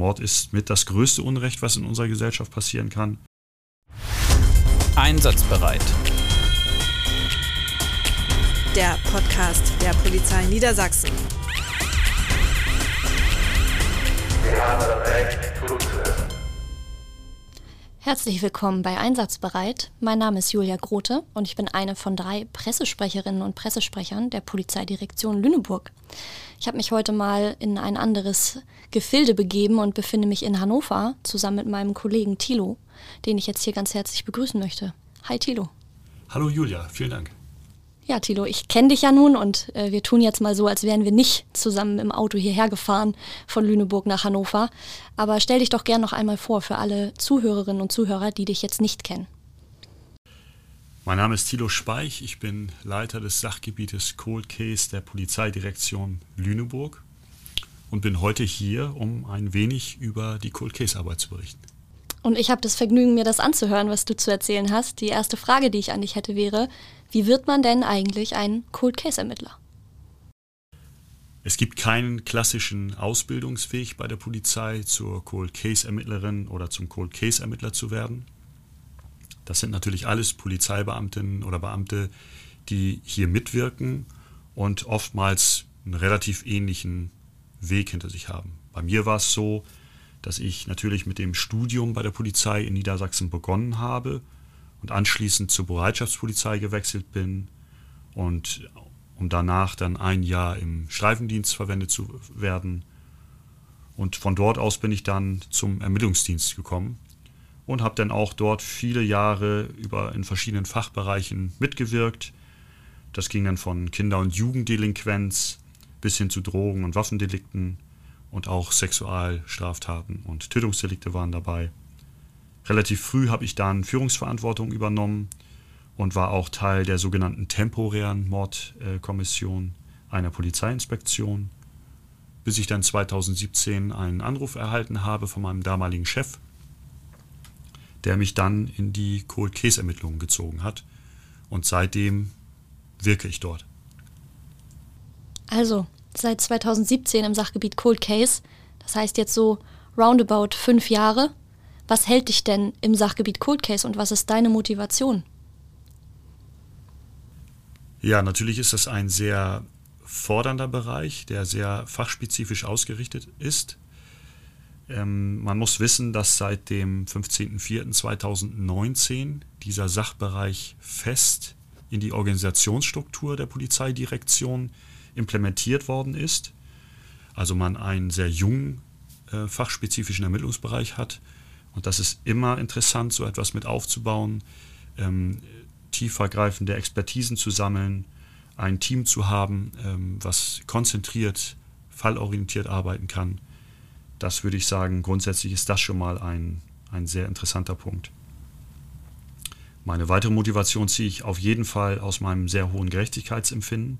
Mord ist mit das größte Unrecht, was in unserer Gesellschaft passieren kann. Einsatzbereit. Der Podcast der Polizei Niedersachsen. Wir haben das Recht zuzuhören. Herzlich willkommen bei Einsatzbereit. Mein Name ist Julia Grote und ich bin eine von drei Pressesprecherinnen und Pressesprechern der Polizeidirektion Lüneburg. Ich habe mich heute mal in ein anderes Gefilde begeben und befinde mich in Hannover zusammen mit meinem Kollegen Thilo, den ich jetzt hier ganz herzlich begrüßen möchte. Hi Thilo. Hallo Julia, vielen Dank. Ja, Tilo, ich kenne dich ja nun und äh, wir tun jetzt mal so, als wären wir nicht zusammen im Auto hierher gefahren von Lüneburg nach Hannover. Aber stell dich doch gern noch einmal vor für alle Zuhörerinnen und Zuhörer, die dich jetzt nicht kennen. Mein Name ist Thilo Speich, ich bin Leiter des Sachgebietes Cold Case der Polizeidirektion Lüneburg und bin heute hier, um ein wenig über die Cold Case Arbeit zu berichten. Und ich habe das Vergnügen, mir das anzuhören, was du zu erzählen hast. Die erste Frage, die ich an dich hätte, wäre, wie wird man denn eigentlich ein Cold Case Ermittler? Es gibt keinen klassischen Ausbildungsweg bei der Polizei zur Cold Case Ermittlerin oder zum Cold Case Ermittler zu werden. Das sind natürlich alles Polizeibeamtinnen oder Beamte, die hier mitwirken und oftmals einen relativ ähnlichen Weg hinter sich haben. Bei mir war es so, dass ich natürlich mit dem Studium bei der Polizei in Niedersachsen begonnen habe und anschließend zur Bereitschaftspolizei gewechselt bin und um danach dann ein Jahr im Streifendienst verwendet zu werden. Und von dort aus bin ich dann zum Ermittlungsdienst gekommen und habe dann auch dort viele Jahre über in verschiedenen Fachbereichen mitgewirkt. Das ging dann von Kinder- und Jugenddelinquenz bis hin zu Drogen- und Waffendelikten und auch Sexualstraftaten und Tötungsdelikte waren dabei. Relativ früh habe ich dann Führungsverantwortung übernommen und war auch Teil der sogenannten temporären Mordkommission einer Polizeiinspektion, bis ich dann 2017 einen Anruf erhalten habe von meinem damaligen Chef, der mich dann in die Cold Case Ermittlungen gezogen hat und seitdem wirke ich dort. Also, seit 2017 im Sachgebiet Cold Case. Das heißt jetzt so roundabout fünf Jahre. Was hält dich denn im Sachgebiet Cold Case und was ist deine Motivation? Ja, natürlich ist das ein sehr fordernder Bereich, der sehr fachspezifisch ausgerichtet ist. Ähm, man muss wissen, dass seit dem 15.04.2019 dieser Sachbereich fest in die Organisationsstruktur der Polizeidirektion implementiert worden ist. Also man einen sehr jungen äh, fachspezifischen Ermittlungsbereich hat. Und das ist immer interessant, so etwas mit aufzubauen, ähm, tiefergreifende Expertisen zu sammeln, ein Team zu haben, ähm, was konzentriert, fallorientiert arbeiten kann. Das würde ich sagen, grundsätzlich ist das schon mal ein, ein sehr interessanter Punkt. Meine weitere Motivation ziehe ich auf jeden Fall aus meinem sehr hohen Gerechtigkeitsempfinden.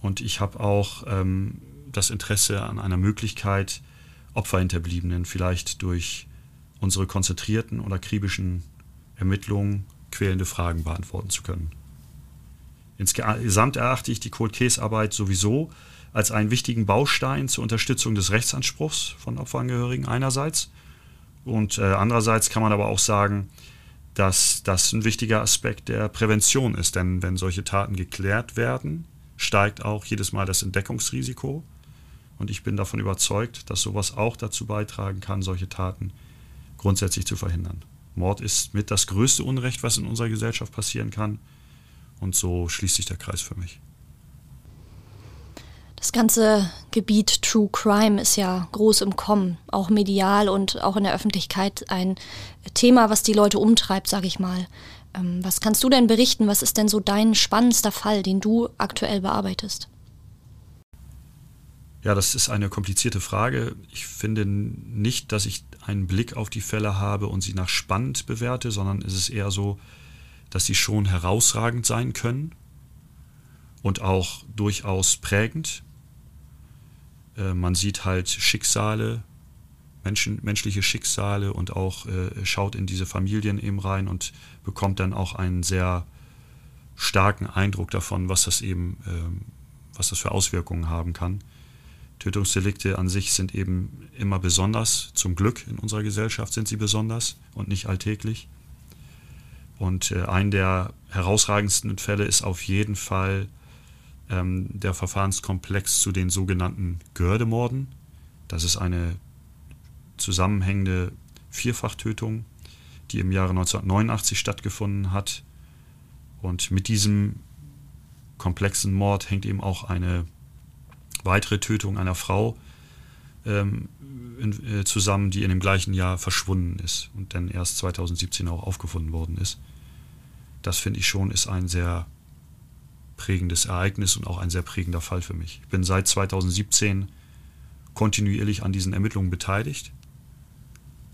Und ich habe auch ähm, das Interesse an einer Möglichkeit, Opferhinterbliebenen vielleicht durch unsere konzentrierten und akribischen Ermittlungen quälende Fragen beantworten zu können. Insgesamt erachte ich die Cold Case Arbeit sowieso als einen wichtigen Baustein zur Unterstützung des Rechtsanspruchs von Opferangehörigen einerseits und äh, andererseits kann man aber auch sagen, dass das ein wichtiger Aspekt der Prävention ist, denn wenn solche Taten geklärt werden, steigt auch jedes Mal das Entdeckungsrisiko. Und ich bin davon überzeugt, dass sowas auch dazu beitragen kann, solche Taten grundsätzlich zu verhindern. Mord ist mit das größte Unrecht, was in unserer Gesellschaft passieren kann. Und so schließt sich der Kreis für mich. Das ganze Gebiet True Crime ist ja groß im Kommen, auch medial und auch in der Öffentlichkeit ein Thema, was die Leute umtreibt, sage ich mal. Ähm, was kannst du denn berichten? Was ist denn so dein spannendster Fall, den du aktuell bearbeitest? Ja, das ist eine komplizierte Frage. Ich finde nicht, dass ich einen Blick auf die Fälle habe und sie nach spannend bewerte, sondern es ist eher so, dass sie schon herausragend sein können und auch durchaus prägend. Äh, man sieht halt Schicksale, Menschen, menschliche Schicksale und auch äh, schaut in diese Familien eben rein und bekommt dann auch einen sehr starken Eindruck davon, was das eben, ähm, was das für Auswirkungen haben kann. Tötungsdelikte an sich sind eben immer besonders. Zum Glück in unserer Gesellschaft sind sie besonders und nicht alltäglich. Und äh, ein der herausragendsten Fälle ist auf jeden Fall ähm, der Verfahrenskomplex zu den sogenannten Gördemorden. Das ist eine zusammenhängende Vierfachtötung, die im Jahre 1989 stattgefunden hat. Und mit diesem komplexen Mord hängt eben auch eine weitere Tötung einer Frau ähm, in, äh, zusammen, die in dem gleichen Jahr verschwunden ist und dann erst 2017 auch aufgefunden worden ist. Das finde ich schon ist ein sehr prägendes Ereignis und auch ein sehr prägender Fall für mich. Ich bin seit 2017 kontinuierlich an diesen Ermittlungen beteiligt.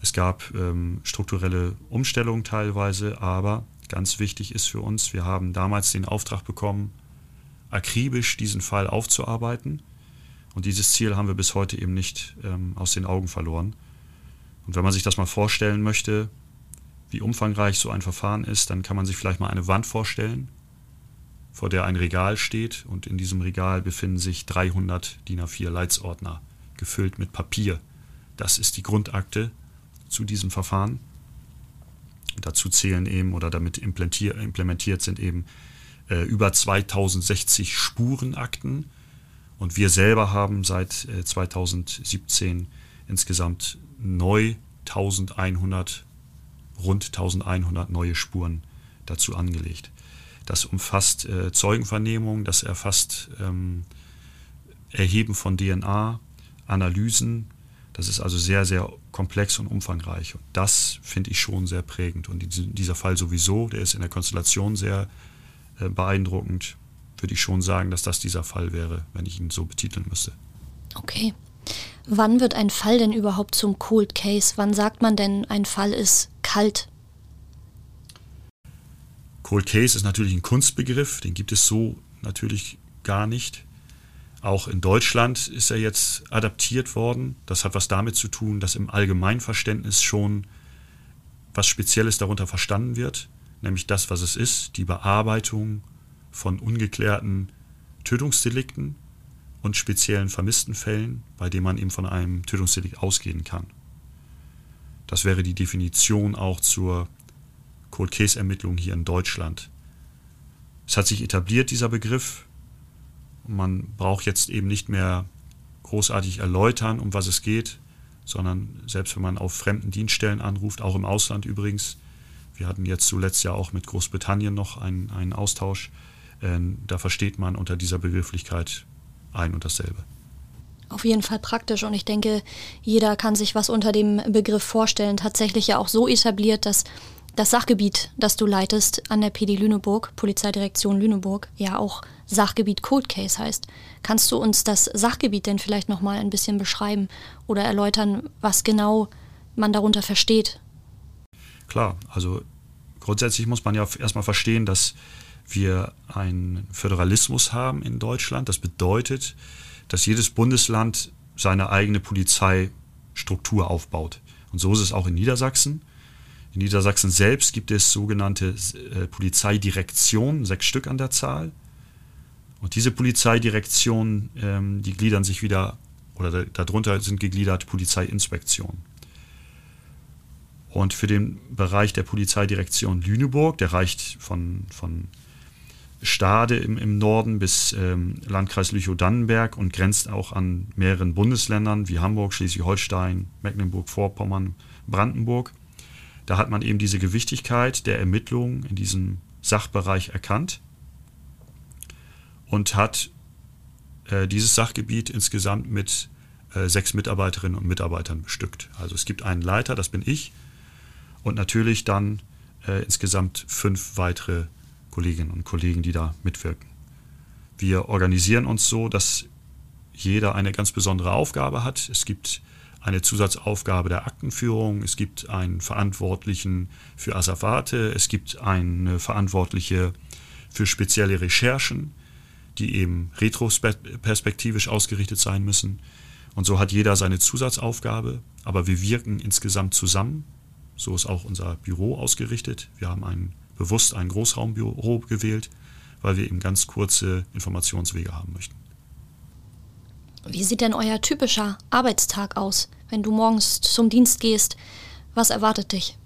Es gab ähm, strukturelle Umstellungen teilweise, aber ganz wichtig ist für uns, wir haben damals den Auftrag bekommen, akribisch diesen Fall aufzuarbeiten und dieses Ziel haben wir bis heute eben nicht ähm, aus den Augen verloren. Und wenn man sich das mal vorstellen möchte, wie umfangreich so ein Verfahren ist, dann kann man sich vielleicht mal eine Wand vorstellen, vor der ein Regal steht und in diesem Regal befinden sich 300 DIN A4 Leitsordner gefüllt mit Papier. Das ist die Grundakte zu diesem Verfahren. dazu zählen eben oder damit implementiert sind eben äh, über 2060 Spurenakten und wir selber haben seit 2017 äh, insgesamt neu 1100, rund 1100 neue Spuren dazu angelegt. Das umfasst äh, Zeugenvernehmung, das erfasst ähm, Erheben von DNA, Analysen. Das ist also sehr, sehr komplex und umfangreich. Und das finde ich schon sehr prägend. Und dieser Fall sowieso, der ist in der Konstellation sehr äh, beeindruckend würde ich schon sagen, dass das dieser Fall wäre, wenn ich ihn so betiteln müsste. Okay. Wann wird ein Fall denn überhaupt zum Cold Case? Wann sagt man denn, ein Fall ist kalt? Cold Case ist natürlich ein Kunstbegriff, den gibt es so natürlich gar nicht. Auch in Deutschland ist er jetzt adaptiert worden. Das hat was damit zu tun, dass im Allgemeinverständnis schon was Spezielles darunter verstanden wird, nämlich das, was es ist, die Bearbeitung von ungeklärten Tötungsdelikten und speziellen Vermisstenfällen, bei denen man eben von einem Tötungsdelikt ausgehen kann. Das wäre die Definition auch zur Cold Case Ermittlung hier in Deutschland. Es hat sich etabliert, dieser Begriff. Man braucht jetzt eben nicht mehr großartig erläutern, um was es geht, sondern selbst wenn man auf fremden Dienststellen anruft, auch im Ausland übrigens, wir hatten jetzt zuletzt ja auch mit Großbritannien noch einen, einen Austausch, ähm, da versteht man unter dieser Begrifflichkeit ein und dasselbe. Auf jeden Fall praktisch und ich denke, jeder kann sich was unter dem Begriff vorstellen. Tatsächlich ja auch so etabliert, dass das Sachgebiet, das du leitest an der PD Lüneburg, Polizeidirektion Lüneburg, ja auch Sachgebiet Cold Case heißt. Kannst du uns das Sachgebiet denn vielleicht nochmal ein bisschen beschreiben oder erläutern, was genau man darunter versteht? Klar, also grundsätzlich muss man ja erstmal verstehen, dass wir einen Föderalismus haben in Deutschland. Das bedeutet, dass jedes Bundesland seine eigene Polizeistruktur aufbaut. Und so ist es auch in Niedersachsen. In Niedersachsen selbst gibt es sogenannte äh, Polizeidirektionen, sechs Stück an der Zahl. Und diese Polizeidirektionen, ähm, die gliedern sich wieder, oder darunter sind gegliedert Polizeiinspektionen. Und für den Bereich der Polizeidirektion Lüneburg, der reicht von, von Stade im, im Norden bis ähm, Landkreis Lüchow-Dannenberg und grenzt auch an mehreren Bundesländern wie Hamburg, Schleswig-Holstein, Mecklenburg-Vorpommern, Brandenburg. Da hat man eben diese Gewichtigkeit der Ermittlungen in diesem Sachbereich erkannt und hat äh, dieses Sachgebiet insgesamt mit äh, sechs Mitarbeiterinnen und Mitarbeitern bestückt. Also es gibt einen Leiter, das bin ich, und natürlich dann äh, insgesamt fünf weitere Kolleginnen und Kollegen, die da mitwirken. Wir organisieren uns so, dass jeder eine ganz besondere Aufgabe hat. Es gibt eine Zusatzaufgabe der Aktenführung, es gibt einen Verantwortlichen für Asafate, es gibt eine Verantwortliche für spezielle Recherchen, die eben retroperspektivisch ausgerichtet sein müssen. Und so hat jeder seine Zusatzaufgabe, aber wir wirken insgesamt zusammen. So ist auch unser Büro ausgerichtet. Wir haben einen bewusst ein Großraumbüro gewählt, weil wir eben ganz kurze Informationswege haben möchten. Wie sieht denn euer typischer Arbeitstag aus, wenn du morgens zum Dienst gehst? Was erwartet dich?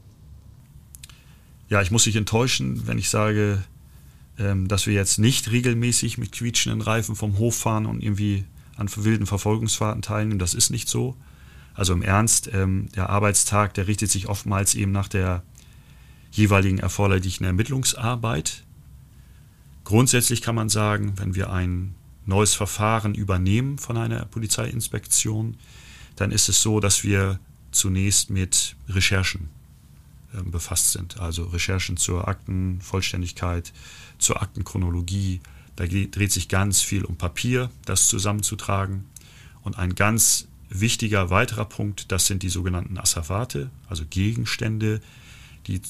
Ja, ich muss dich enttäuschen, wenn ich sage, ähm, dass wir jetzt nicht regelmäßig mit quietschenden Reifen vom Hof fahren und irgendwie an wilden Verfolgungsfahrten teilnehmen. Das ist nicht so. Also im Ernst, ähm, der Arbeitstag, der richtet sich oftmals eben nach der jeweiligen erforderlichen Ermittlungsarbeit. Grundsätzlich kann man sagen, wenn wir ein neues Verfahren übernehmen von einer Polizeiinspektion, dann ist es so, dass wir zunächst mit Recherchen äh, befasst sind. Also Recherchen zur Aktenvollständigkeit, zur Aktenchronologie. Da dreht sich ganz viel um Papier, das zusammenzutragen. Und ein ganz wichtiger weiterer Punkt, das sind die sogenannten Asservate, also Gegenstände, die,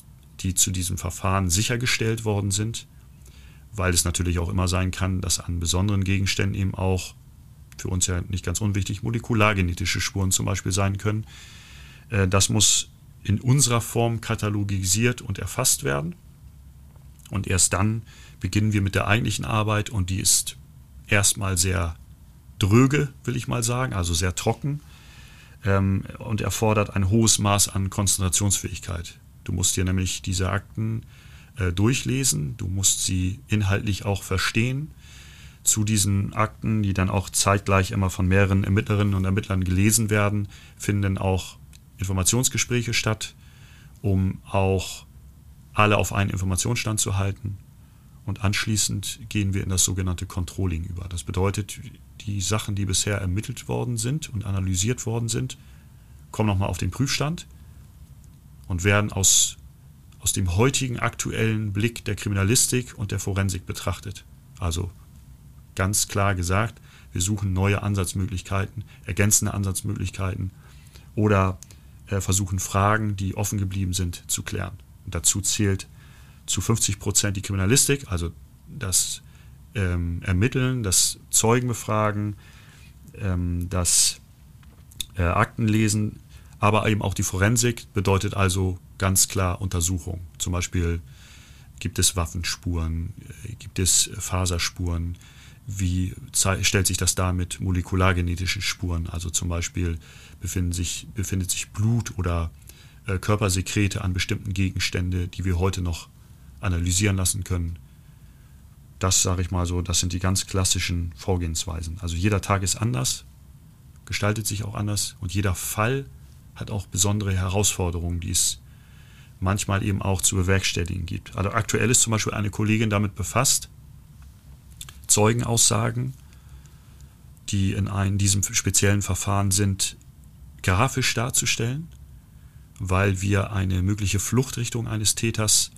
die zu diesem Verfahren sichergestellt worden sind weil es natürlich auch immer sein kann, dass an besonderen Gegenständen eben auch, für uns ja nicht ganz unwichtig, molekulargenetische Spuren zum Beispiel sein können. Äh, das muss in unserer Form katalogisiert und erfasst werden. Und erst dann beginnen wir mit der eigentlichen Arbeit und die ist erstmal sehr dröge, will ich mal sagen, also sehr trocken ähm, und erfordert ein hohes Maß an Konzentrationsfähigkeit. Du musst dir nämlich diese Akten äh, durchlesen, du musst sie inhaltlich auch verstehen. Zu diesen Akten, die dann auch zeitgleich immer von mehreren Ermittlerinnen und Ermittlern gelesen werden, finden auch Informationsgespräche statt, um auch alle auf einen Informationsstand zu halten. Und anschließend gehen wir in das sogenannte Controlling über. Das bedeutet, die Sachen, die bisher ermittelt worden sind und analysiert worden sind, kommen nochmal auf den Prüfstand und werden aus aus dem heutigen aktuellen Blick der Kriminalistik und der Forensik betrachtet. Also ganz klar gesagt, wir suchen neue Ansatzmöglichkeiten, ergänzende Ansatzmöglichkeiten oder äh, versuchen Fragen, die offen geblieben sind, zu klären. Und dazu zählt zu 50 Prozent die Kriminalistik, also das ähm, Ermitteln, das Zeugenbefragen, ähm, das äh, Aktenlesen, aber eben auch die Forensik bedeutet also ganz klar Untersuchung. Zum Beispiel gibt es Waffenspuren, äh, gibt es Faserspuren, wie stellt sich das dar mit molekulargenetischen Spuren? Also zum Beispiel sich, befindet sich Blut oder äh, Körpersekrete an bestimmten Gegenständen, die wir heute noch analysieren lassen können. Das sage ich mal so, das sind die ganz klassischen Vorgehensweisen. Also jeder Tag ist anders, gestaltet sich auch anders und jeder Fall hat auch besondere Herausforderungen, die es manchmal eben auch zu bewerkstelligen gibt. Also aktuell ist zum Beispiel eine Kollegin damit befasst, Zeugenaussagen, die in einem, diesem speziellen Verfahren sind, grafisch darzustellen, weil wir eine mögliche Fluchtrichtung eines Täters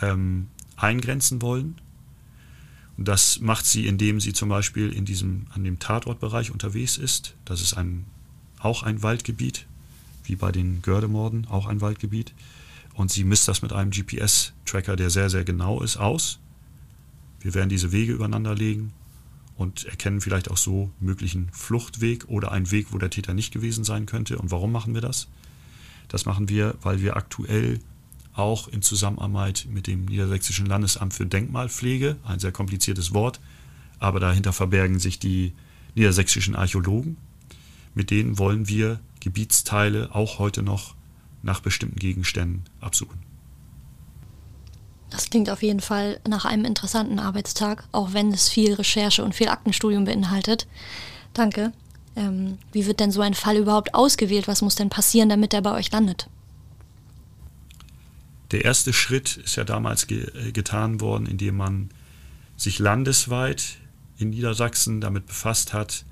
ähm, eingrenzen wollen. Und das macht sie, indem sie zum Beispiel in diesem, an dem Tatortbereich unterwegs ist. Das ist ein, auch ein Waldgebiet, wie bei den Gördemorden, auch ein Waldgebiet und sie misst das mit einem GPS-Tracker, der sehr, sehr genau ist, aus. Wir werden diese Wege übereinander legen und erkennen vielleicht auch so möglichen Fluchtweg oder einen Weg, wo der Täter nicht gewesen sein könnte. Und warum machen wir das? Das machen wir, weil wir aktuell auch in Zusammenarbeit mit dem Niedersächsischen Landesamt für Denkmalpflege, ein sehr kompliziertes Wort, aber dahinter verbergen sich die niedersächsischen Archäologen. Mit denen wollen wir Gebietsteile auch heute noch nach bestimmten Gegenständen absuchen. Das klingt auf jeden Fall nach einem interessanten Arbeitstag, auch wenn es viel Recherche und viel Aktenstudium beinhaltet. Danke. Ähm, wie wird denn so ein Fall überhaupt ausgewählt? Was muss denn passieren, damit er bei euch landet? Der erste Schritt ist ja damals ge äh, getan worden, indem man sich landesweit in Niedersachsen damit befasst hat,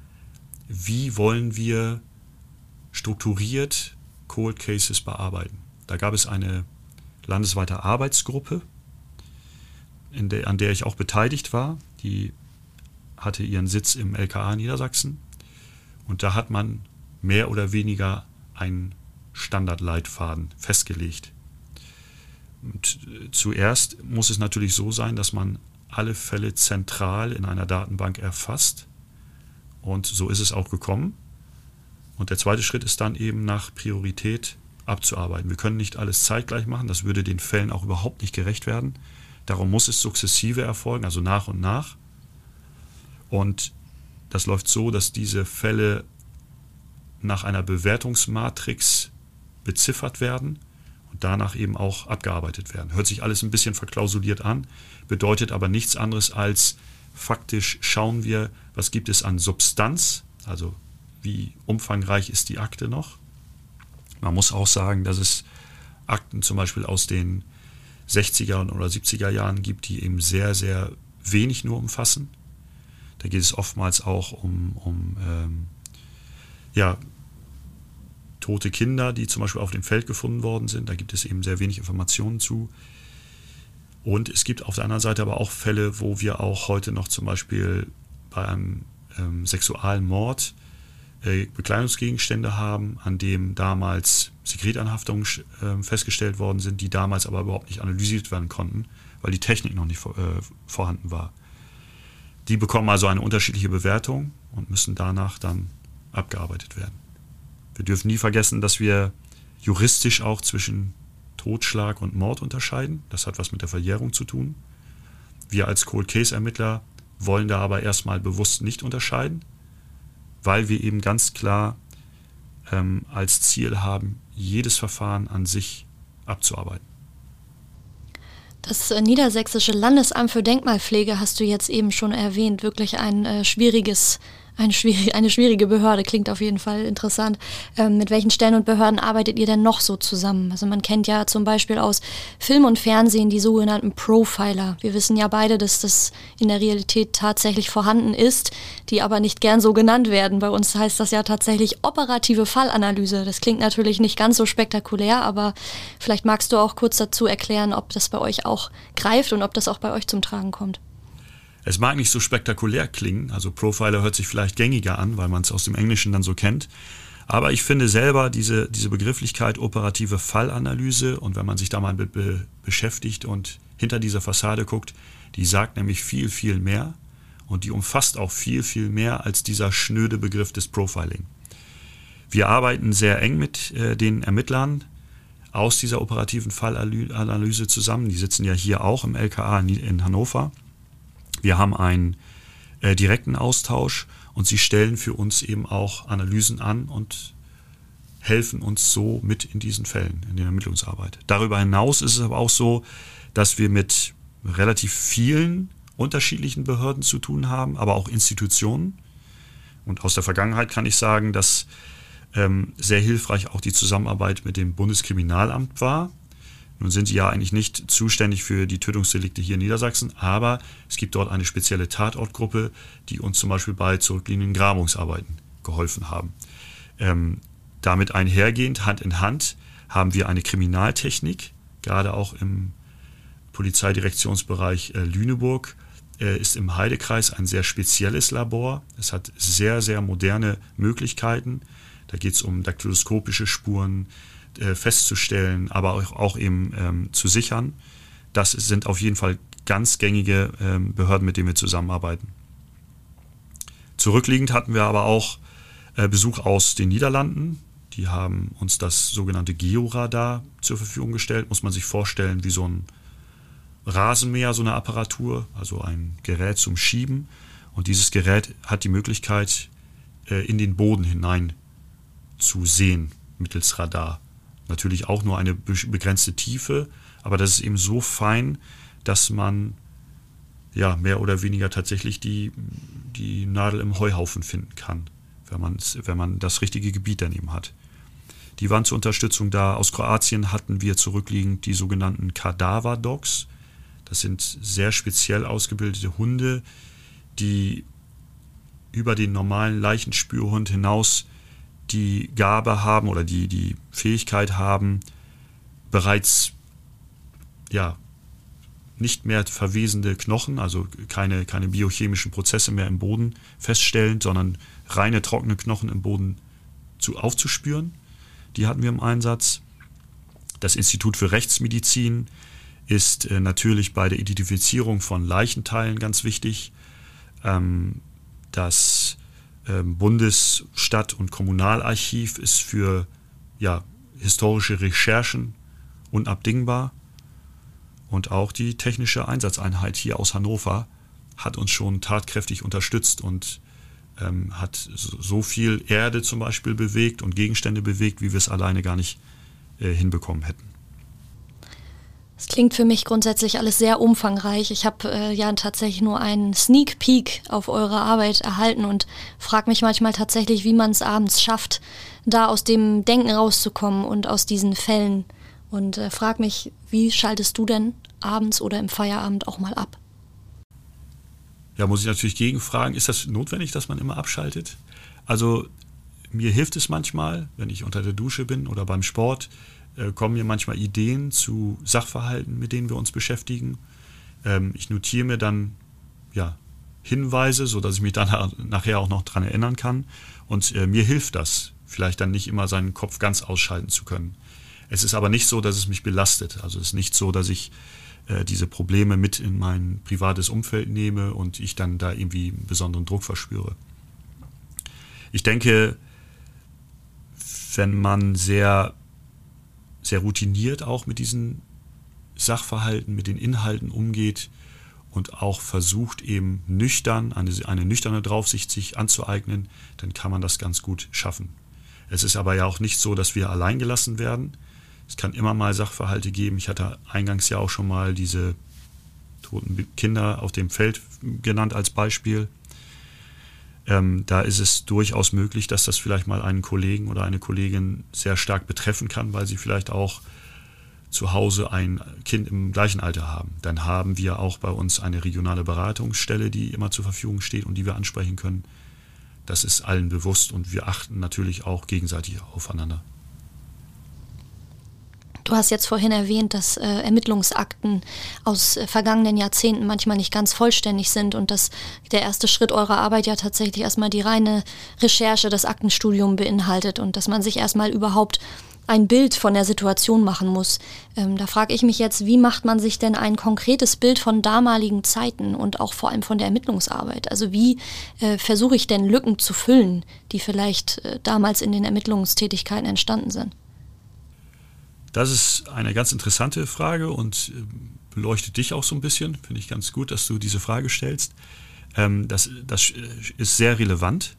wie wollen wir strukturiert Cold Cases bearbeiten. Da gab es eine landesweite Arbeitsgruppe, der, an der ich auch beteiligt war. Die hatte ihren Sitz im LKA Niedersachsen. Und da hat man mehr oder weniger einen Standardleitfaden festgelegt. Und äh, zuerst muss es natürlich so sein, dass man alle Fälle zentral in einer Datenbank erfasst. Und so ist es auch gekommen. Und der zweite Schritt ist dann eben nach Priorität abzuarbeiten. Wir können nicht alles zeitgleich machen, das würde den Fällen auch überhaupt nicht gerecht werden. Darum muss es sukzessive erfolgen, also nach und nach. Und das läuft so, dass diese Fälle nach einer Bewertungsmatrix beziffert werden und danach eben auch abgearbeitet werden. Hört sich alles ein bisschen verklausuliert an, bedeutet aber nichts anderes als faktisch schauen wir, was gibt es an Substanz, also wie umfangreich ist die Akte noch. Man muss auch sagen, dass es Akten zum Beispiel aus den 60er oder 70er Jahren gibt, die eben sehr, sehr wenig nur umfassen. Da geht es oftmals auch um, um ähm, ja, tote Kinder, die zum Beispiel auf dem Feld gefunden worden sind. Da gibt es eben sehr wenig Informationen zu. Und es gibt auf der anderen Seite aber auch Fälle, wo wir auch heute noch zum Beispiel bei einem ähm, Sexualmord äh, Bekleidungsgegenstände haben, an dem damals Sekretanhaftungen äh, festgestellt worden sind, die damals aber überhaupt nicht analysiert werden konnten, weil die Technik noch nicht äh, vorhanden war. Die bekommen also eine unterschiedliche Bewertung und müssen danach dann abgearbeitet werden. Wir dürfen nie vergessen, dass wir juristisch auch zwischen Totschlag und Mord unterscheiden. Das hat was mit der Verjährung zu tun. Wir als Cold Case Ermittler wollen da aber erstmal bewusst nicht unterscheiden, weil wir eben ganz klar ähm, als Ziel haben, jedes Verfahren an sich abzuarbeiten. Das äh, Niedersächsische Landesamt für Denkmalpflege hast du jetzt eben schon erwähnt. Wirklich ein äh, schwieriges eine schwierige, eine schwierige Behörde, klingt auf jeden Fall interessant. Ähm, mit welchen Stellen und Behörden arbeitet ihr denn noch so zusammen? Also man kennt ja zum Beispiel aus Film und Fernsehen die sogenannten Profiler. Wir wissen ja beide, dass das in der Realität tatsächlich vorhanden ist, die aber nicht gern so genannt werden. Bei uns heißt das ja tatsächlich operative Fallanalyse. Das klingt natürlich nicht ganz so spektakulär, aber vielleicht magst du auch kurz dazu erklären, ob das bei euch auch greift und ob das auch bei euch zum Tragen kommt. Es mag nicht so spektakulär klingen, also Profiler hört sich vielleicht gängiger an, weil man es aus dem Englischen dann so kennt. Aber ich finde selber diese, diese Begrifflichkeit operative Fallanalyse und wenn man sich da mal be beschäftigt und hinter dieser Fassade guckt, die sagt nämlich viel, viel mehr und die umfasst auch viel, viel mehr als dieser schnöde Begriff des Profiling. Wir arbeiten sehr eng mit äh, den Ermittlern aus dieser operativen Fallanalyse zusammen. Die sitzen ja hier auch im LKA in Hannover. Wir haben einen äh, direkten Austausch und sie stellen für uns eben auch Analysen an und helfen uns so mit in diesen Fällen, in der Ermittlungsarbeit. Darüber hinaus ist es aber auch so, dass wir mit relativ vielen unterschiedlichen Behörden zu tun haben, aber auch Institutionen. Und aus der Vergangenheit kann ich sagen, dass ähm, sehr hilfreich auch die Zusammenarbeit mit dem Bundeskriminalamt war. Nun sind die ja eigentlich nicht zuständig für die Tötungsdelikte hier in Niedersachsen, aber es gibt dort eine spezielle Tatortgruppe, die uns zum Beispiel bei zurückliegenden Grabungsarbeiten geholfen haben. Ähm, damit einhergehend, Hand in Hand, haben wir eine Kriminaltechnik, gerade auch im Polizeidirektionsbereich äh, Lüneburg, äh, ist im Heidekreis ein sehr spezielles Labor. Es hat sehr, sehr moderne Möglichkeiten. Da geht es um daktyloskopische Spuren, äh, festzustellen, aber auch, auch eben ähm, zu sichern. Das sind auf jeden Fall ganz gängige ähm, Behörden, mit denen wir zusammenarbeiten. Zurückliegend hatten wir aber auch äh, Besuch aus den Niederlanden. Die haben uns das sogenannte Georadar zur Verfügung gestellt. Muss man sich vorstellen, wie so ein Rasenmäher, so eine Apparatur, also ein Gerät zum Schieben. Und dieses Gerät hat die Möglichkeit, äh, in den Boden hinein zu sehen mittels Radar natürlich auch nur eine begrenzte Tiefe, aber das ist eben so fein, dass man ja mehr oder weniger tatsächlich die, die Nadel im Heuhaufen finden kann, wenn, wenn man das richtige Gebiet daneben hat. Die waren zur Unterstützung da. Aus Kroatien hatten wir zurückliegend die sogenannten Kadaver-Dogs. Das sind sehr speziell ausgebildete Hunde, die über den normalen Leichenspürhund hinaus die Gabe haben oder die, die Fähigkeit haben, bereits ja, nicht mehr verwesende Knochen, also keine, keine biochemischen Prozesse mehr im Boden feststellen, sondern reine trockene Knochen im Boden zu, aufzuspüren. Die hatten wir im Einsatz. Das Institut für Rechtsmedizin ist äh, natürlich bei der Identifizierung von Leichenteilen ganz wichtig. Ähm, das Bundes-, Stadt- und Kommunalarchiv ist für ja, historische Recherchen unabdingbar. Und auch die technische Einsatzeinheit hier aus Hannover hat uns schon tatkräftig unterstützt und ähm, hat so viel Erde zum Beispiel bewegt und Gegenstände bewegt, wie wir es alleine gar nicht äh, hinbekommen hätten. Es klingt für mich grundsätzlich alles sehr umfangreich. Ich habe äh, ja tatsächlich nur einen Sneak Peek auf eure Arbeit erhalten und frage mich manchmal tatsächlich, wie man es abends schafft, da aus dem Denken rauszukommen und aus diesen Fällen. Und äh, frage mich, wie schaltest du denn abends oder im Feierabend auch mal ab? Ja, muss ich natürlich gegenfragen, ist das notwendig, dass man immer abschaltet? Also mir hilft es manchmal, wenn ich unter der Dusche bin oder beim Sport, äh, kommen mir manchmal Ideen zu Sachverhalten, mit denen wir uns beschäftigen. Ähm, ich notiere mir dann ja, Hinweise, sodass ich mich dann nachher auch noch daran erinnern kann. Und äh, mir hilft das, vielleicht dann nicht immer seinen Kopf ganz ausschalten zu können. Es ist aber nicht so, dass es mich belastet. Also es ist nicht so, dass ich äh, diese Probleme mit in mein privates Umfeld nehme und ich dann da irgendwie einen besonderen Druck verspüre. Ich denke, wenn man sehr sehr routiniert auch mit diesen Sachverhalten, mit den Inhalten umgeht und auch versucht eben nüchtern, eine, eine nüchterne Draufsicht sich anzueignen, dann kann man das ganz gut schaffen. Es ist aber ja auch nicht so, dass wir allein gelassen werden. Es kann immer mal Sachverhalte geben. Ich hatte eingangs ja auch schon mal diese toten Kinder auf dem Feld genannt als Beispiel. Ähm, da ist es durchaus möglich, dass das vielleicht mal einen Kollegen oder eine Kollegin sehr stark betreffen kann, weil sie vielleicht auch zu Hause ein Kind im gleichen Alter haben. Dann haben wir auch bei uns eine regionale Beratungsstelle, die immer zur Verfügung steht und die wir ansprechen können. Das ist allen bewusst und wir achten natürlich auch gegenseitig aufeinander. Du hast jetzt vorhin erwähnt, dass äh, Ermittlungsakten aus äh, vergangenen Jahrzehnten manchmal nicht ganz vollständig sind und dass der erste Schritt eurer Arbeit ja tatsächlich erstmal die reine Recherche, das Aktenstudium beinhaltet und dass man sich erstmal überhaupt ein Bild von der Situation machen muss. Ähm, da frage ich mich jetzt, wie macht man sich denn ein konkretes Bild von damaligen Zeiten und auch vor allem von der Ermittlungsarbeit? Also wie äh, versuche ich denn Lücken zu füllen, die vielleicht äh, damals in den Ermittlungstätigkeiten entstanden sind? Das ist eine ganz interessante Frage und äh, beleuchtet dich auch so ein bisschen. Finde ich ganz gut, dass du diese Frage stellst. Ähm, das, das äh, ist sehr relevant,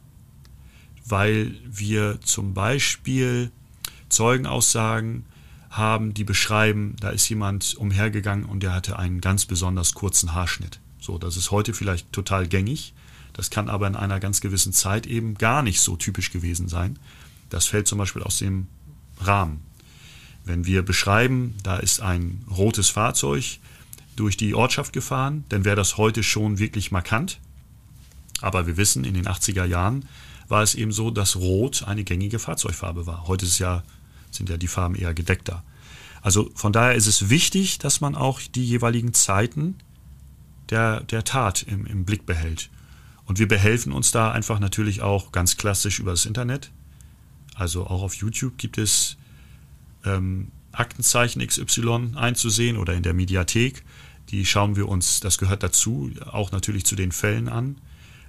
weil wir zum Beispiel Zeugenaussagen haben, die beschreiben, da ist jemand umhergegangen und der hatte einen ganz besonders kurzen Haarschnitt. So, das ist heute vielleicht total gängig. Das kann aber in einer ganz gewissen Zeit eben gar nicht so typisch gewesen sein. Das fällt zum Beispiel aus dem Rahmen. Wenn wir beschreiben, da ist ein rotes Fahrzeug durch die Ortschaft gefahren, dann wäre das heute schon wirklich markant. Aber wir wissen, in den 80er Jahren war es eben so, dass Rot eine gängige Fahrzeugfarbe war. Heute ja, sind ja die Farben eher gedeckter. Also von daher ist es wichtig, dass man auch die jeweiligen Zeiten der, der Tat im, im Blick behält. Und wir behelfen uns da einfach natürlich auch ganz klassisch über das Internet. Also auch auf YouTube gibt es ähm, Aktenzeichen XY einzusehen oder in der Mediathek. Die schauen wir uns, das gehört dazu, auch natürlich zu den Fällen an.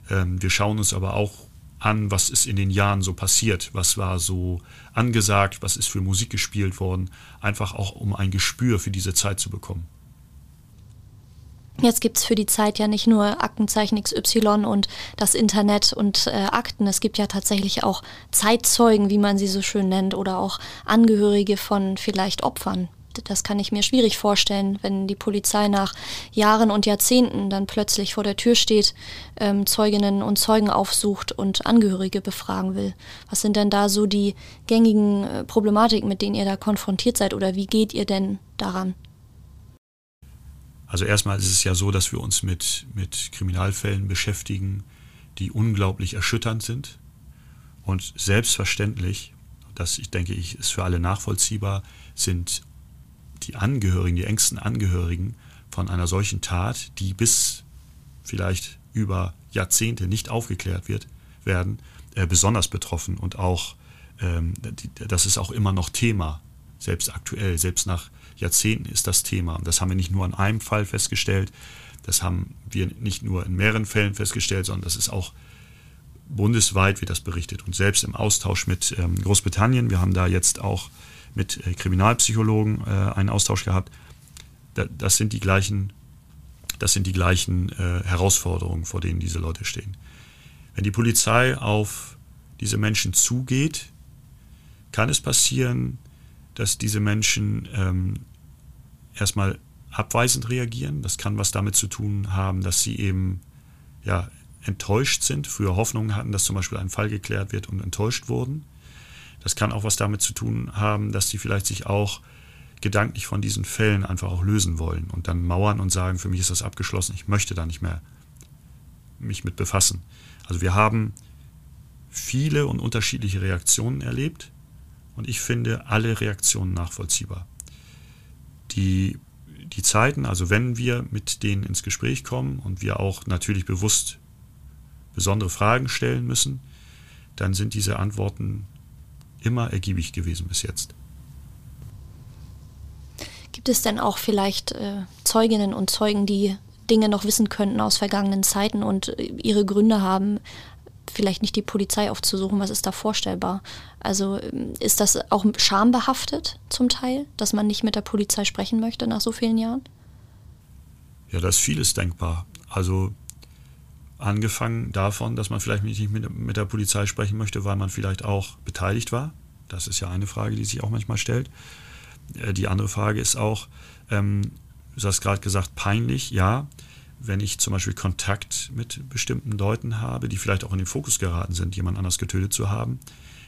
Ähm, wir schauen uns aber auch an, was ist in den Jahren so passiert, was war so angesagt, was ist für Musik gespielt worden, einfach auch um ein Gespür für diese Zeit zu bekommen. Jetzt gibt es für die Zeit ja nicht nur Aktenzeichen XY und das Internet und äh, Akten. Es gibt ja tatsächlich auch Zeitzeugen, wie man sie so schön nennt, oder auch Angehörige von vielleicht Opfern. Das kann ich mir schwierig vorstellen, wenn die Polizei nach Jahren und Jahrzehnten dann plötzlich vor der Tür steht, ähm, Zeuginnen und Zeugen aufsucht und Angehörige befragen will. Was sind denn da so die gängigen äh, Problematiken, mit denen ihr da konfrontiert seid oder wie geht ihr denn daran? Also erstmal ist es ja so, dass wir uns mit, mit Kriminalfällen beschäftigen, die unglaublich erschütternd sind. Und selbstverständlich, das ich denke ich, ist für alle nachvollziehbar, sind die Angehörigen, die engsten Angehörigen von einer solchen Tat, die bis vielleicht über Jahrzehnte nicht aufgeklärt wird, werden, äh, besonders betroffen und auch, ähm, die, das ist auch immer noch Thema, selbst aktuell, selbst nach Jahrzehnten ist das Thema. Und das haben wir nicht nur in einem Fall festgestellt, das haben wir nicht nur in mehreren Fällen festgestellt, sondern das ist auch bundesweit wird das berichtet. Und selbst im Austausch mit ähm, Großbritannien, wir haben da jetzt auch mit äh, Kriminalpsychologen äh, einen Austausch gehabt, da, das sind die gleichen, das sind die gleichen äh, Herausforderungen, vor denen diese Leute stehen. Wenn die Polizei auf diese Menschen zugeht, kann es passieren, dass diese Menschen ähm, erstmal abweisend reagieren. Das kann was damit zu tun haben, dass sie eben ja, enttäuscht sind, früher Hoffnungen hatten, dass zum Beispiel ein Fall geklärt wird und enttäuscht wurden. Das kann auch was damit zu tun haben, dass sie vielleicht sich auch gedanklich von diesen Fällen einfach auch lösen wollen und dann mauern und sagen, für mich ist das abgeschlossen, ich möchte da nicht mehr mich mit befassen. Also wir haben viele und unterschiedliche Reaktionen erlebt und ich finde alle Reaktionen nachvollziehbar. Die, die Zeiten, also wenn wir mit denen ins Gespräch kommen und wir auch natürlich bewusst besondere Fragen stellen müssen, dann sind diese Antworten immer ergiebig gewesen bis jetzt. Gibt es denn auch vielleicht äh, Zeuginnen und Zeugen, die Dinge noch wissen könnten aus vergangenen Zeiten und äh, ihre Gründe haben, vielleicht nicht die Polizei aufzusuchen? Was ist da vorstellbar? Also ähm, ist das auch schambehaftet zum Teil, dass man nicht mit der Polizei sprechen möchte nach so vielen Jahren? Ja, da ist vieles denkbar. Also angefangen davon, dass man vielleicht nicht mit, mit der Polizei sprechen möchte, weil man vielleicht auch beteiligt war. Das ist ja eine Frage, die sich auch manchmal stellt. Äh, die andere Frage ist auch, ähm, du hast gerade gesagt, peinlich, ja. Wenn ich zum Beispiel Kontakt mit bestimmten Leuten habe, die vielleicht auch in den Fokus geraten sind, jemand anders getötet zu haben,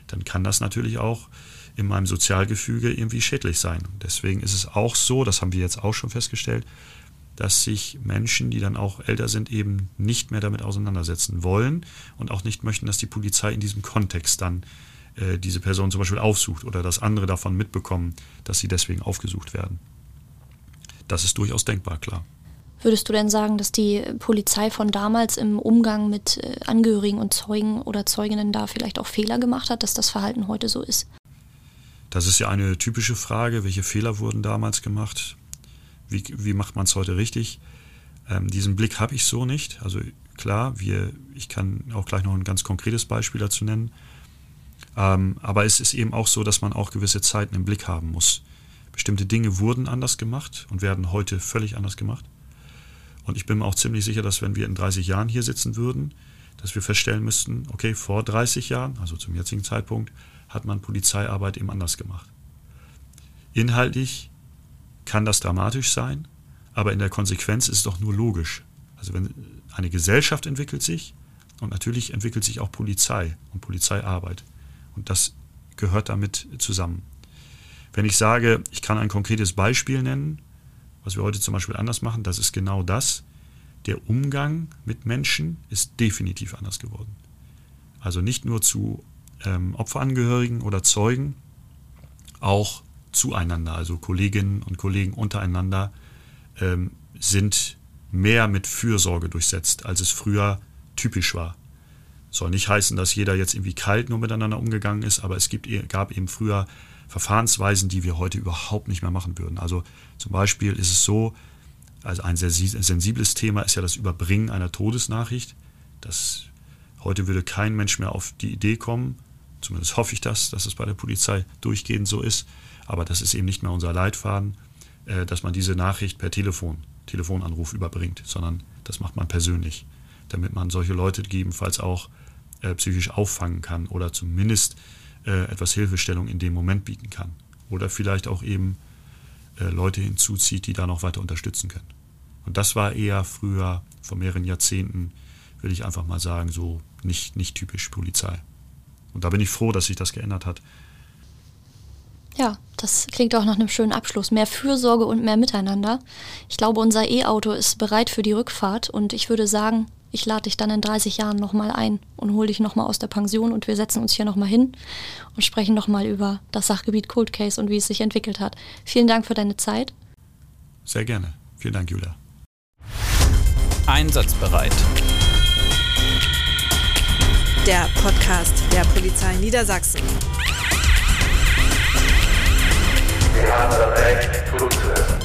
dann kann das natürlich auch in meinem Sozialgefüge irgendwie schädlich sein. Deswegen ist es auch so, das haben wir jetzt auch schon festgestellt, dass sich Menschen, die dann auch älter sind, eben nicht mehr damit auseinandersetzen wollen und auch nicht möchten, dass die Polizei in diesem Kontext dann äh, diese Person zum Beispiel aufsucht oder dass andere davon mitbekommen, dass sie deswegen aufgesucht werden. Das ist durchaus denkbar, klar. Würdest du denn sagen, dass die Polizei von damals im Umgang mit äh, Angehörigen und Zeugen oder Zeuginnen da vielleicht auch Fehler gemacht hat, dass das Verhalten heute so ist? Das ist ja eine typische Frage. Welche Fehler wurden damals gemacht? Wie, wie macht man es heute richtig? Ähm, diesen Blick habe ich so nicht. Also klar, wir, ich kann auch gleich noch ein ganz konkretes Beispiel dazu nennen. Ähm, aber es ist eben auch so, dass man auch gewisse Zeiten im Blick haben muss. Bestimmte Dinge wurden anders gemacht und werden heute völlig anders gemacht. Und ich bin mir auch ziemlich sicher, dass wenn wir in 30 Jahren hier sitzen würden, dass wir feststellen müssten, okay, vor 30 Jahren, also zum jetzigen Zeitpunkt, hat man Polizeiarbeit eben anders gemacht. Inhaltlich kann das dramatisch sein, aber in der Konsequenz ist es doch nur logisch. Also wenn eine Gesellschaft entwickelt sich und natürlich entwickelt sich auch Polizei und Polizeiarbeit. Und das gehört damit zusammen. Wenn ich sage, ich kann ein konkretes Beispiel nennen, was wir heute zum Beispiel anders machen, das ist genau das. Der Umgang mit Menschen ist definitiv anders geworden. Also nicht nur zu ähm, Opferangehörigen oder Zeugen, auch zueinander, also Kolleginnen und Kollegen untereinander, ähm, sind mehr mit Fürsorge durchsetzt, als es früher typisch war. Soll nicht heißen, dass jeder jetzt irgendwie kalt nur miteinander umgegangen ist, aber es gibt, gab eben früher Verfahrensweisen, die wir heute überhaupt nicht mehr machen würden. Also zum Beispiel ist es so, also ein sehr sensibles Thema ist ja das Überbringen einer Todesnachricht. Das, heute würde kein Mensch mehr auf die Idee kommen, zumindest hoffe ich das, dass es bei der Polizei durchgehend so ist, aber das ist eben nicht mehr unser Leitfaden, äh, dass man diese Nachricht per Telefon, Telefonanruf überbringt, sondern das macht man persönlich, damit man solche Leute gegebenenfalls auch äh, psychisch auffangen kann oder zumindest äh, etwas Hilfestellung in dem Moment bieten kann. Oder vielleicht auch eben äh, Leute hinzuzieht, die da noch weiter unterstützen können. Und das war eher früher, vor mehreren Jahrzehnten, will ich einfach mal sagen, so nicht, nicht typisch Polizei. Und da bin ich froh, dass sich das geändert hat. Ja, das klingt auch nach einem schönen Abschluss. Mehr Fürsorge und mehr Miteinander. Ich glaube, unser E-Auto ist bereit für die Rückfahrt und ich würde sagen, ich lade dich dann in 30 Jahren nochmal ein und hole dich nochmal aus der Pension und wir setzen uns hier nochmal hin und sprechen nochmal über das Sachgebiet Cold Case und wie es sich entwickelt hat. Vielen Dank für deine Zeit. Sehr gerne. Vielen Dank, Julia. Einsatzbereit. Der Podcast der Polizei Niedersachsen. Wir haben das Recht, zu zuzuhören.